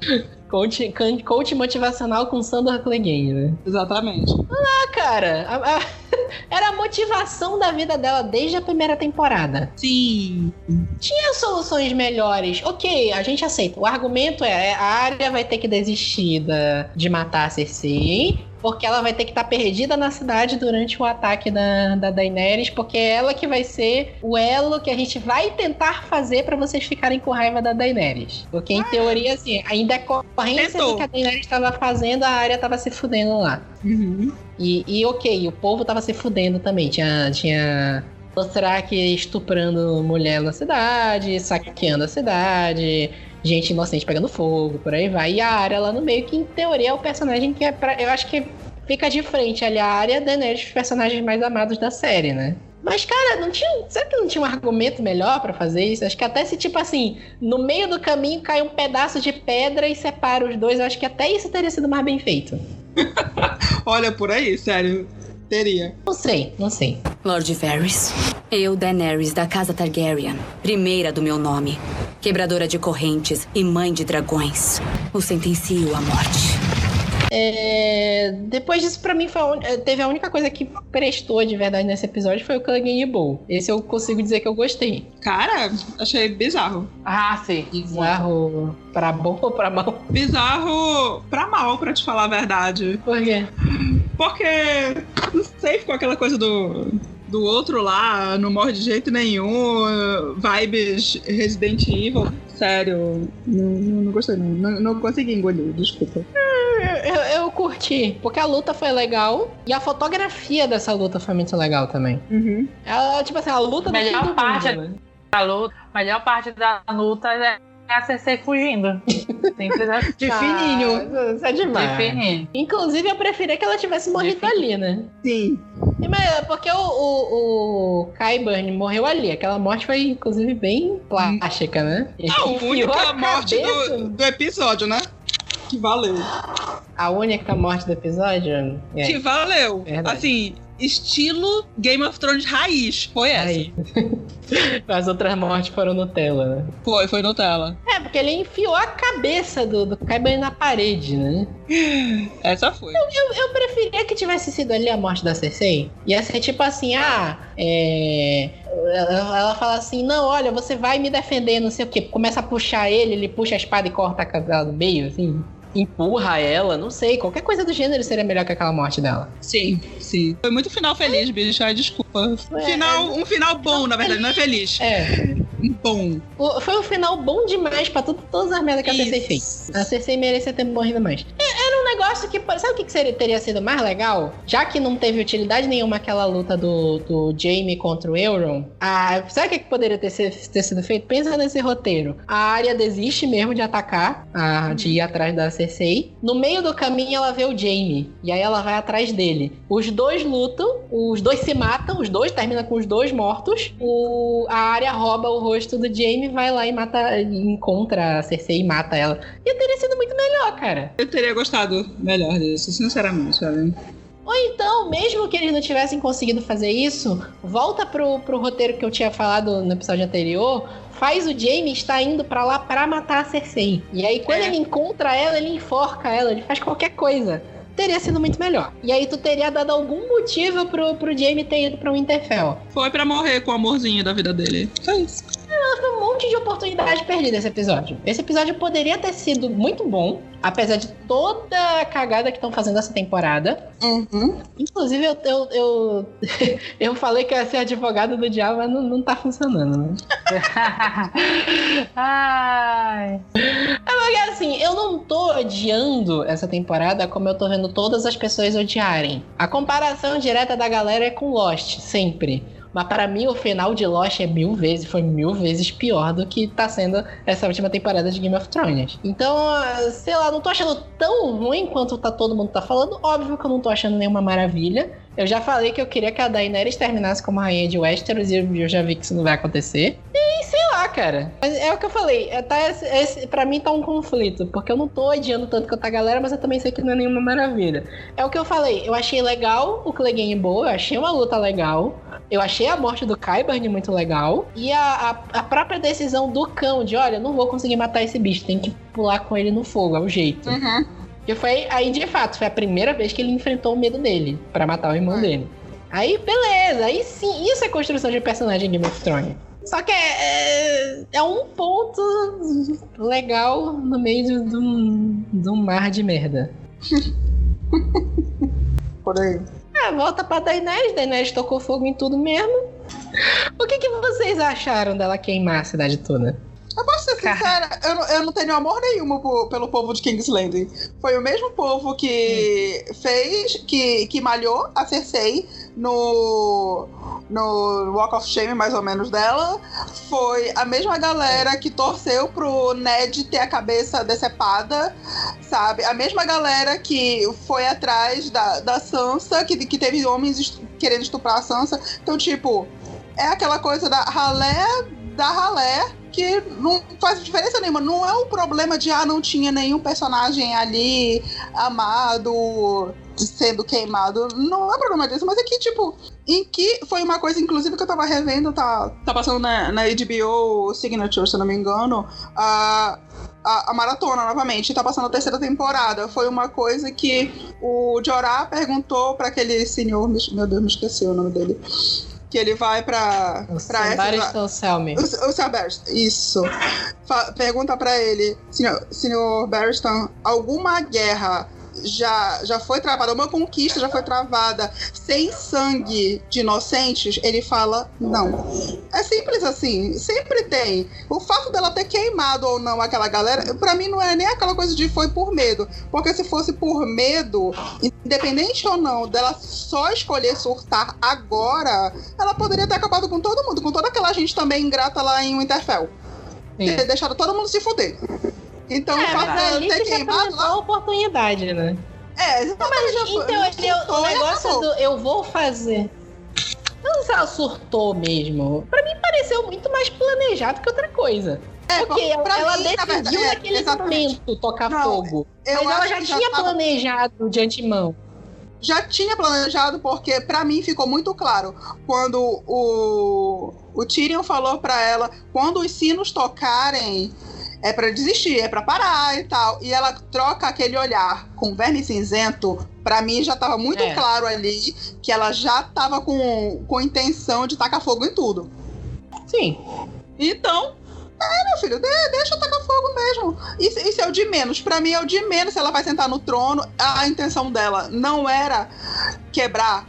coach, coach motivacional com Sandor Clegane, né? Exatamente. Ah, cara, a- a- <laughs> era a motivação da vida dela desde a primeira temporada. Sim. Tinha soluções melhores. Ok, a gente aceita. O argumento é: a Arya vai ter que desistir da- de matar a Cersei. Porque ela vai ter que estar perdida na cidade durante o ataque da, da Daenerys. Porque é ela que vai ser o elo que a gente vai tentar fazer pra vocês ficarem com raiva da Daenerys. Porque, em teoria, assim, decorrência Tentou. do que a Daenerys estava fazendo, a Arya estava se fudendo lá. Uhum. E, e ok, o povo tava se fudendo também. Tinha, tinha Dothraki estuprando mulher na cidade, saqueando a cidade, gente inocente pegando fogo, por aí vai. E a área lá no meio, que em teoria é o personagem que é pra. Eu acho que fica de frente ali a área Daenerys, os personagens mais amados da série, né? Mas, cara, não tinha. Será que não tinha um argumento melhor pra fazer isso? Acho que até se, tipo assim, no meio do caminho cai um pedaço de pedra e separa os dois, eu acho que até isso teria sido mais bem feito. <laughs> Olha por aí, sério. Teria. Não sei, não sei. Lord Varys. Eu, Daenerys, da Casa Targaryen. Primeira do meu nome. Quebradora de correntes e mãe de dragões. O sentencio à morte. É, depois disso, pra mim, foi a teve a única coisa que prestou de verdade nesse episódio foi o Clegane Bowl. Esse eu consigo dizer que eu gostei. Cara, achei bizarro. Ah, sim. Bizarro pra bom ou pra mal? Bizarro pra mal, pra te falar a verdade. Por quê? Porque, não sei, ficou aquela coisa do, do outro lá, não morre de jeito nenhum, vibes Resident Evil. Sério, não, não, não gostei, não. não. consegui engolir, desculpa. Eu, eu curti, porque a luta foi legal e a fotografia dessa luta foi muito legal também. Ela, tipo assim, a luta do Melhor fim do parte mundo, né? A luta, a melhor parte da luta é a Cersei fugindo. Simples <laughs> assim. De fininho. Isso é demais. De fininho. Inclusive, eu preferia que ela tivesse morrido ali, né? Sim. E, Mas porque o, o, o Kyburn morreu ali. Aquela morte foi, inclusive, bem plástica, né? Ele A única a morte do, do episódio, né? Que valeu. A única morte do episódio? É. Que valeu. Verdade. Assim, estilo Game of Thrones raiz. Foi essa. Aí. <laughs> As outras mortes foram Nutella, né? Foi, foi Nutella. É, porque ele enfiou a cabeça do, do Kyburn na parede, né? <laughs> Essa foi. Eu, eu preferia que tivesse sido ali a morte da Cersei. Ia ser tipo assim, ah, é. Ela, ela fala assim, não, olha, você vai me defender, não sei o quê. Começa a puxar ele, ele puxa a espada e corta a cabela no meio, assim. Empurra ela, não sei. Qualquer coisa do gênero seria melhor que aquela morte dela. Sim, sim. Foi muito final feliz, bicho. Ai, desculpa. É, Final, um final bom, na verdade, não é feliz. É. Bom. o- Foi um final bom demais pra tudo, todas as merdas que a Cersei fez. A Cersei merecia ter morrido mais. É, Era um negócio que. Sabe o que seria, teria sido mais legal? Já que não teve utilidade nenhuma aquela luta do, do Jaime contra o Euron. A, sabe o que, poderia ter, se- ter sido feito? Pensa nesse roteiro. A área desiste mesmo de atacar, a, de ir atrás da Cersei. No meio do caminho ela vê o Jaime. E aí ela vai atrás dele. Os dois lutam, os dois se matam, os dois terminam com os dois mortos. O, a área rouba o rosto do Jaime, vai lá e mata, encontra a Cersei e mata ela. E teria sido muito melhor, cara. Eu teria gostado melhor disso, sinceramente, sabe? Ou então, mesmo que eles não tivessem conseguido fazer isso, volta pro, pro roteiro que eu tinha falado no episódio anterior. Faz o Jaime estar indo pra lá pra matar a Cersei. E aí, quando É. ele encontra ela, ele enforca ela, ele faz qualquer coisa. Teria sido muito melhor. E aí, tu teria dado algum motivo pro, pro Jaime ter ido pra Winterfell. Foi pra morrer com o amorzinho da vida dele. Foi isso. Um monte de oportunidade perdida esse episódio. Esse episódio poderia ter sido muito bom, apesar de toda a cagada que estão fazendo essa temporada. Uhum. Inclusive, eu, eu, eu, <laughs> eu falei que ia ser advogado do diabo, mas não, não tá funcionando, né? <laughs> Ai. Porque assim, eu não tô odiando essa temporada como eu tô vendo todas as pessoas odiarem. A comparação direta da galera é com Lost, sempre. Mas para mim o final de Lost é mil vezes, foi mil vezes pior do que tá sendo essa última temporada de Game of Thrones. Então, ah, sei lá, não tô achando tão ruim quanto tá todo mundo tá falando. Óbvio que eu não tô achando nenhuma maravilha. Eu já falei que eu queria que a Daenerys terminasse como rainha de Westeros e eu já vi que isso não vai acontecer. E sei lá, cara. Mas é o que eu falei. É, tá, pra mim tá um conflito. Porque eu não tô odiando tanto quanto a galera, mas eu também sei que não é nenhuma maravilha. É o que eu falei. Eu achei legal o Clegane boa. Eu achei uma luta legal. Eu achei a morte do Kyburn muito legal. E a, a, a própria decisão do cão de, olha, não vou conseguir matar esse bicho. Tem que pular com ele no fogo. É o jeito. Uhum. Que foi aí, de fato, foi a primeira vez que ele enfrentou o medo dele pra matar o irmão dele. Aí, beleza, aí sim, isso é construção de personagem em Game of Thrones. Só que é, é, é um ponto legal no meio um, de um mar de merda. <laughs> Por aí. Ah, volta pra Daenerys, Daenerys tocou fogo em tudo mesmo. O que, que vocês acharam dela queimar a cidade toda? Eu posso ser sincera, eu, não- eu não tenho amor nenhum por- pelo povo de King's Landing. Foi o mesmo povo que fez, que, que malhou a Cersei no, no Walk of Shame, mais ou menos, dela. Foi a mesma galera que torceu pro Ned ter a cabeça decepada, sabe? A mesma galera que foi atrás da, da Sansa, que, que teve homens est- querendo estuprar a Sansa. Então, tipo, é aquela coisa da ralé da ralé que não faz diferença nenhuma. Não é um problema de, ah, não tinha nenhum personagem ali amado sendo queimado. Não é problema disso, mas é que, tipo, em que foi uma coisa, inclusive, que eu tava revendo, tá, tá passando na, na HBO Signature, se eu não me engano, a, a, a maratona novamente, tá passando a terceira temporada. Foi uma coisa que o Jorah perguntou pra aquele senhor, meu Deus, me esqueci o nome dele. Que ele vai pra, O pra Me. O, o Sr. Barristan, isso. Fa- pergunta pra ele, senhor, senhor Barristan, alguma guerra já, já foi travada, uma conquista já foi travada sem sangue de inocentes? Ele fala, não. É simples assim, sempre tem. O fato dela ter queimado ou não aquela galera, pra mim não é nem aquela coisa de foi por medo. Porque se fosse por medo, independente ou não dela só escolher surtar agora, ela poderia ter acabado com todo mundo, com toda aquela gente também ingrata lá em Winterfell. ter deixado todo mundo se fuder. Então, É, mas dela ali ter você já queimado lá. a oportunidade, né? É, exatamente. já foi- Então, ele, o surtou negócio acabou. do eu vou fazer. Não sei se ela surtou mesmo. Pra mim pareceu muito mais planejado que outra coisa. É, Porque ela, mim, decidiu verdade, é, naquele exatamente. momento tocar Não, fogo. eu Mas ela já tinha tava- planejado de antemão. já tinha planejado, porque pra mim ficou muito claro quando o, o Tyrion falou pra ela: quando os sinos tocarem, é pra desistir, é pra parar e tal. E ela troca aquele olhar com verme cinzento. Pra mim já tava muito É. claro ali que ela já tava com, com intenção de tacar fogo em tudo. Sim. Então, é, meu filho, de- deixa eu tacar fogo mesmo. Isso, isso é o de menos. Pra mim é o de menos se ela vai sentar no trono. A intenção dela não era quebrar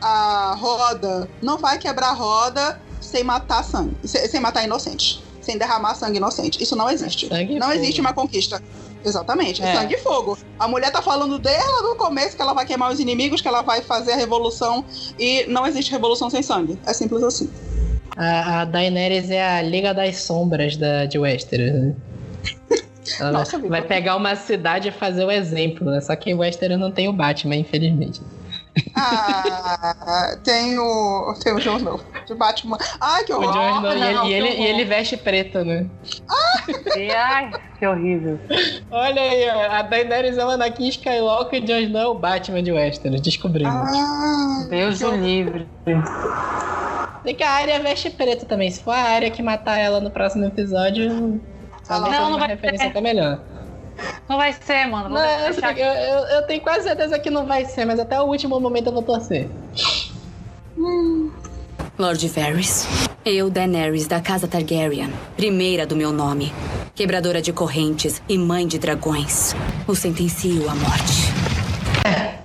a roda. Não vai quebrar a roda sem matar sangue. Sem, sem matar inocente. Sem derramar sangue inocente. Isso não existe. Sangue não existe uma conquista. Exatamente, é É. sangue e fogo. A mulher tá falando dela no começo que ela vai queimar os inimigos, que ela vai fazer a revolução e não existe revolução sem sangue. É simples assim. A, a Daenerys é a Liga das Sombras da, de Westeros. Né? <laughs> Ela Nossa, vai, vai pegar uma cidade e fazer o exemplo, né? Só que em Westeros não tem o Batman, infelizmente. Ah, tem o. Tem o Jon Snow. De Batman. Ai, que O horror. Jon Snow, e, ele, não, e, ele, e ele veste preto, né? E, ai, que horrível. Olha aí, ó, a Daenerys é o Anakin Skywalker e o Jon Snow é o Batman de Westeros, descobrimos. Ah, Deus o horror. livre. Tem que a área veste preto também. Se for a área que matar ela no próximo episódio, Ah Não, não uma vai referência ter. até melhor. Não vai ser, mano. Vou Não, eu, eu, eu- tenho quase certeza que não vai ser, mas até o último momento eu vou torcer. Lord Varys. Eu, Daenerys, da Casa Targaryen. Primeira do meu nome. Quebradora de correntes e mãe de dragões. O sentencio à morte.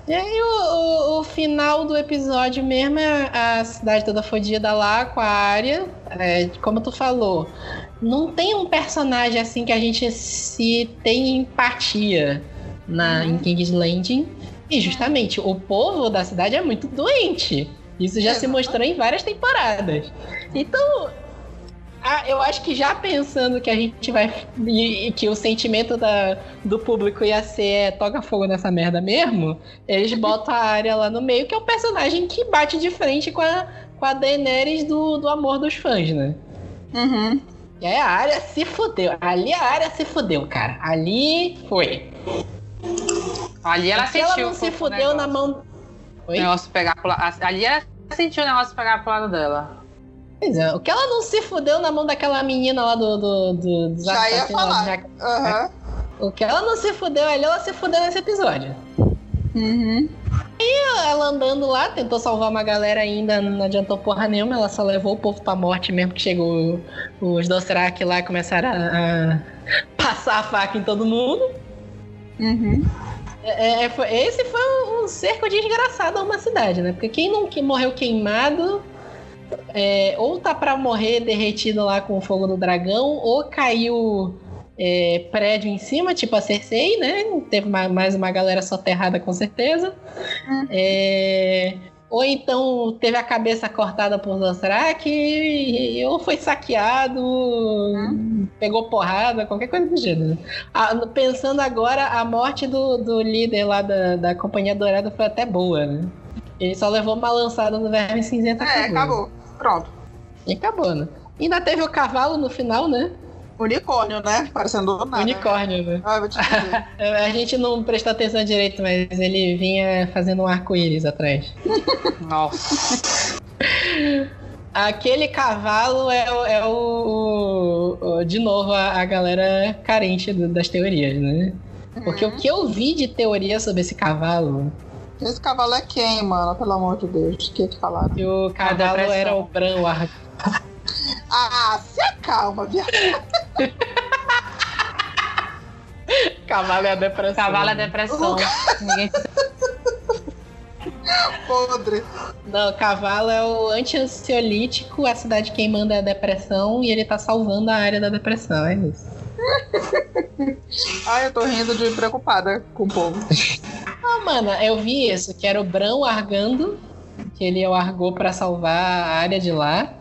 E aí o, o- o final do episódio mesmo é a cidade toda fodida lá com a área. É, como tu falou, não tem um personagem assim que a gente se tem empatia na, em King's Landing. E justamente o povo da cidade é muito doente. Isso já se Exatamente. mostrou em várias temporadas. Então, ah, eu acho que já pensando que a gente vai. E, que o sentimento da, do público ia ser é, toca fogo nessa merda mesmo, eles <laughs> botam a área lá no meio, que é o personagem que bate de frente com a, com a Daenerys do, do amor dos fãs, né? Uhum. E aí a área se fudeu. Ali a área se fudeu, cara. Ali foi. Ali ela Porque ela sentiu. não se o fudeu negócio. na mão. O Oi? negócio pegar pro lado. Ali ela sentiu o negócio pegar pro lado dela. Pois é, o que ela não se fudeu na mão daquela menina lá do. do, do dos Já ia falar. Aham. O que ela não se fudeu ali, ela se fudeu nesse episódio. Uhum. Ela andando lá, tentou salvar uma galera ainda, não adiantou porra nenhuma, ela só levou o povo pra morte mesmo que chegou os Dothraki lá e começaram a, a passar a faca em todo mundo. Uhum. É, é, foi- esse foi um, um cerco desgraçado a uma cidade, né? Porque quem não que morreu queimado, é, ou tá pra morrer derretido lá com o fogo do dragão, ou caiu é, prédio em cima, tipo a Cersei, né? Teve ma- mais uma galera soterrada com certeza. Hum. É, ou então teve a cabeça cortada por Dothraki, e- ou foi saqueado, pegou porrada, qualquer coisa do gênero. Ah, pensando agora, a morte do, do líder lá da, da Companhia Dourada foi até boa, né? Ele só levou uma lançada no verme cinzento e É, acabou. Pronto. E acabou, né? Ainda teve o cavalo no final, né? Unicórnio, né? Parecendo nada. Unicórnio, né? Ah, eu vou te dizer. É, <laughs> A gente não prestou atenção direito, mas ele vinha fazendo um arco-íris atrás. Nossa. Aquele cavalo é, o- é o, o- De novo, a, a galera carente do- das teorias, né? Porque o que eu vi de teoria sobre esse cavalo, Esse cavalo é quem, mano? Pelo amor de Deus. O que que falaram? que o cavalo depressão. era o Bran, o ar... Ah, se acalma, viado. cavalo é a depressão. Cavalo é depressão. Ninguém Podre. Não, o cavalo é o anti-ansiolítico, a cidade quem manda é a depressão e ele tá salvando a área da depressão, é isso. Ai, eu tô rindo de preocupada com o povo. Ah, mano, eu vi isso, que era o Bran largando, que ele largou pra salvar a área de lá.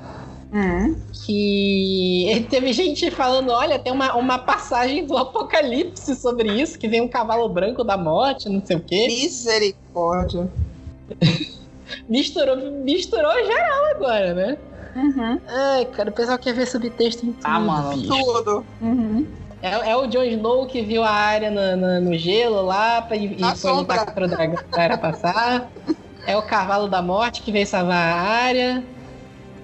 Hum. Que <laughs> teve gente falando: olha, tem uma, uma passagem do Apocalipse sobre isso, que vem um cavalo branco da morte, não sei o quê. Misericórdia. <laughs> misturou, misturou geral agora, né? Uhum. Ai, cara, o pessoal quer ver subtexto em tudo. Ah, mano, bicho. Tudo. Uhum. É, é o Jon Snow que viu a área no, no- no gelo lá pra, e, e foi lutar contra o dragão pra área passar. É o cavalo da morte que veio salvar a área.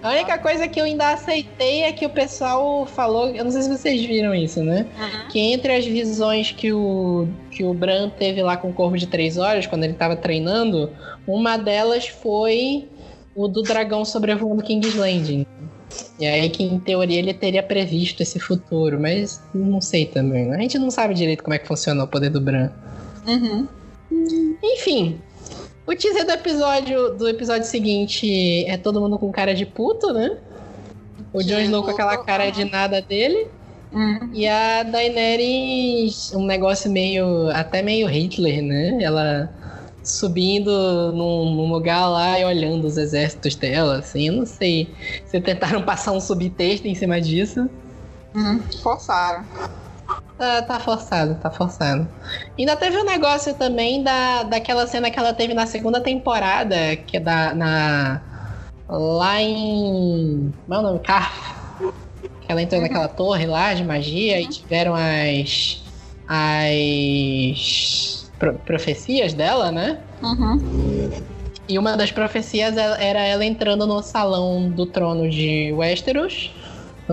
A única coisa que eu ainda aceitei é que o pessoal falou, eu não sei se vocês viram isso, né? Que entre as visões que o, que o Bran teve lá com o Corvo de Três Olhos, quando ele tava treinando, uma delas foi o do dragão sobrevoando King's Landing. E aí que, em teoria, ele teria previsto esse futuro, mas não sei também. né? A gente não sabe direito como é que funciona o poder do Bran. Uhum. Enfim, o teaser do episódio, do episódio seguinte é todo mundo com cara de puto, né? O Jon Snow com aquela cara de nada dele. Uhum. E a Daenerys, um negócio meio. até meio Hitler, né? Ela subindo num, num lugar lá e olhando os exércitos dela, assim. Eu não sei se tentaram passar um subtexto em cima disso. Uhum. Forçaram. Tá, tá forçado, tá forçado. Ainda teve um negócio também da, daquela cena que ela teve na segunda temporada, que é da. Na, lá em. Como é o nome? Carf. Que ela entrou naquela torre lá de magia e tiveram as. As. pro- profecias dela, né? Uhum. E uma das profecias ela- era ela entrando no salão do trono de Westeros,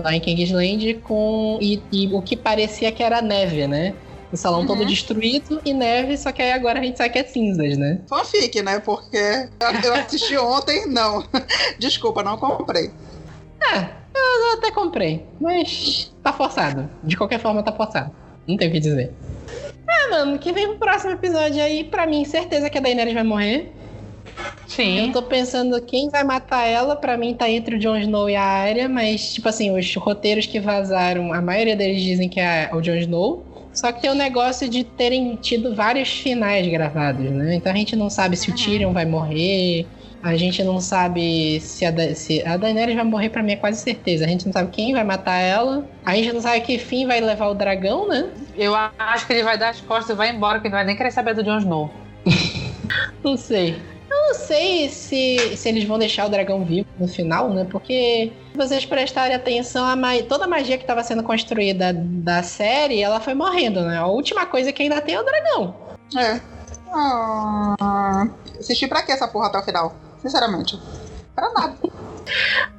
lá em Kingsland, com. E, e o que parecia que era neve, né? O salão todo Uhum. destruído e neve, só que aí agora a gente sabe que é cinzas, né? Fanfic, né? Porque eu- eu assisti ontem, não. <laughs> Desculpa, não comprei. É, eu até comprei, mas tá forçado. De qualquer forma, tá forçado. Não tem o que dizer. Ah, mano, que vem pro próximo episódio aí, pra mim, certeza que a Daenerys vai morrer. Eu Sim. tô pensando quem vai matar ela, pra mim tá entre o Jon Snow e a Arya, mas, tipo assim, os roteiros que vazaram, a maioria deles dizem que é o Jon Snow. Só que tem o negócio de terem tido vários finais gravados, né? Então a gente não sabe se o Tyrion vai morrer, a gente não sabe se a, Da- se a Daenerys vai morrer, pra mim é quase certeza. A gente não sabe quem vai matar ela, a gente não sabe que fim vai levar o dragão, né? Eu acho que ele vai dar as costas e vai embora, que não vai nem querer saber do Jon Snow. <laughs> Não sei. Sei se, se eles vão deixar o dragão vivo no final, né? Porque se vocês prestarem atenção, a ma- toda a magia que estava sendo construída da série, ela foi morrendo, né? A última coisa que ainda tem é o dragão. É. Ah, assisti pra que essa porra até o final? Sinceramente. Pra nada.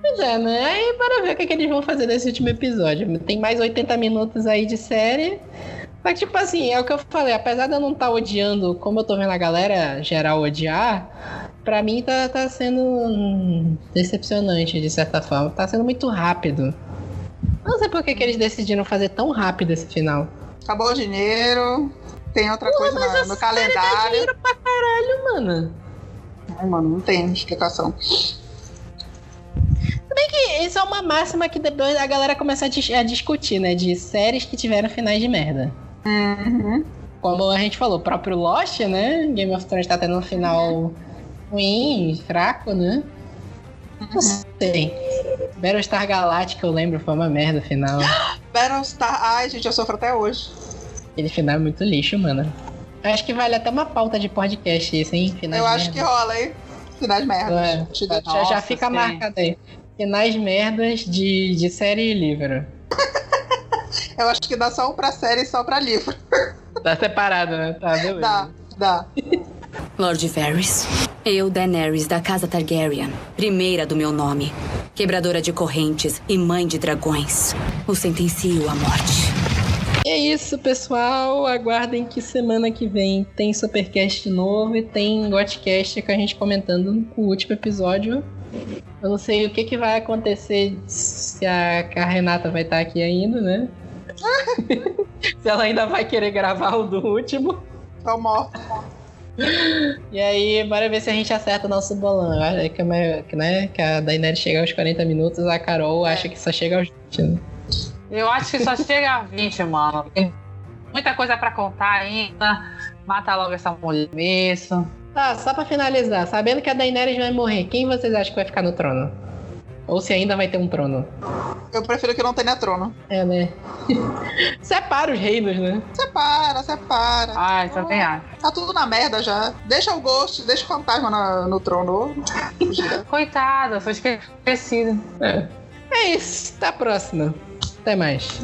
Pois é, né? Aí para ver o que, que eles vão fazer nesse último episódio. Tem mais 80 minutos aí de série. Que, tipo assim, é o que eu falei, apesar de eu não estar odiando, como eu tô vendo a galera geral odiar, pra mim tá, tá sendo decepcionante, de certa forma. Tá sendo muito rápido. Não sei por que, que eles decidiram fazer tão rápido esse final. Acabou o dinheiro. Tem outra coisa mas na- a no série dá calendário. dinheiro pra caralho, mano. Ai, mano, não tem explicação. E Isso é uma máxima que depois a galera começa a, dis- a discutir, né? De séries que tiveram finais de merda. Uhum. Como a gente falou, o próprio Lost, né? Game of Thrones tá tendo um final ruim, fraco, né? Não sei. Battlestar Galactica, eu lembro, foi uma merda o final. <gasps> Battlestar. Ai, gente, eu sofro até hoje. Aquele final é muito lixo, mano. Acho que vale até uma pauta de podcast isso, hein? Finais eu de acho que merda. rola, hein? Finais merda. É, já, dou- já Nossa, fica sim. marcado aí. Finais merdas de, de série e livro. <laughs> Eu acho que dá só um pra série e só pra livro. Tá separado, né? Tá, beleza. Dá, dá. Lord Varys. Eu, Daenerys da Casa Targaryen, primeira do meu nome, quebradora de correntes e mãe de dragões, o sentencio à morte. E é isso, pessoal. Aguardem que semana que vem tem Supercast novo e tem Gotcast com a gente comentando o último episódio. Eu não sei o que, que vai acontecer se a, a Renata vai estar aqui ainda, né? <laughs> se ela ainda vai querer gravar o do último. Tô morto. E aí, bora ver se a gente acerta o nosso bolão. Acho que, é- né, que a Daenerys chega aos 40 minutos, a Carol acha que só chega aos 20. né? Eu acho que só chega a 20, mano. Tem muita coisa pra contar ainda. Mata logo essa mulher mesmo. Tá, só pra finalizar, sabendo que a Daenerys vai morrer, quem vocês acham que vai ficar no trono? Ou se ainda vai ter um trono. Eu prefiro que não tenha trono. É, né? <laughs> separa os reinos, né? Separa, separa. Ai, também acho. Tá tudo na merda já. Deixa o Ghost, deixa o fantasma na- no trono. <laughs> Coitada, foi esquecido. É. É isso. Até a próxima. Até mais.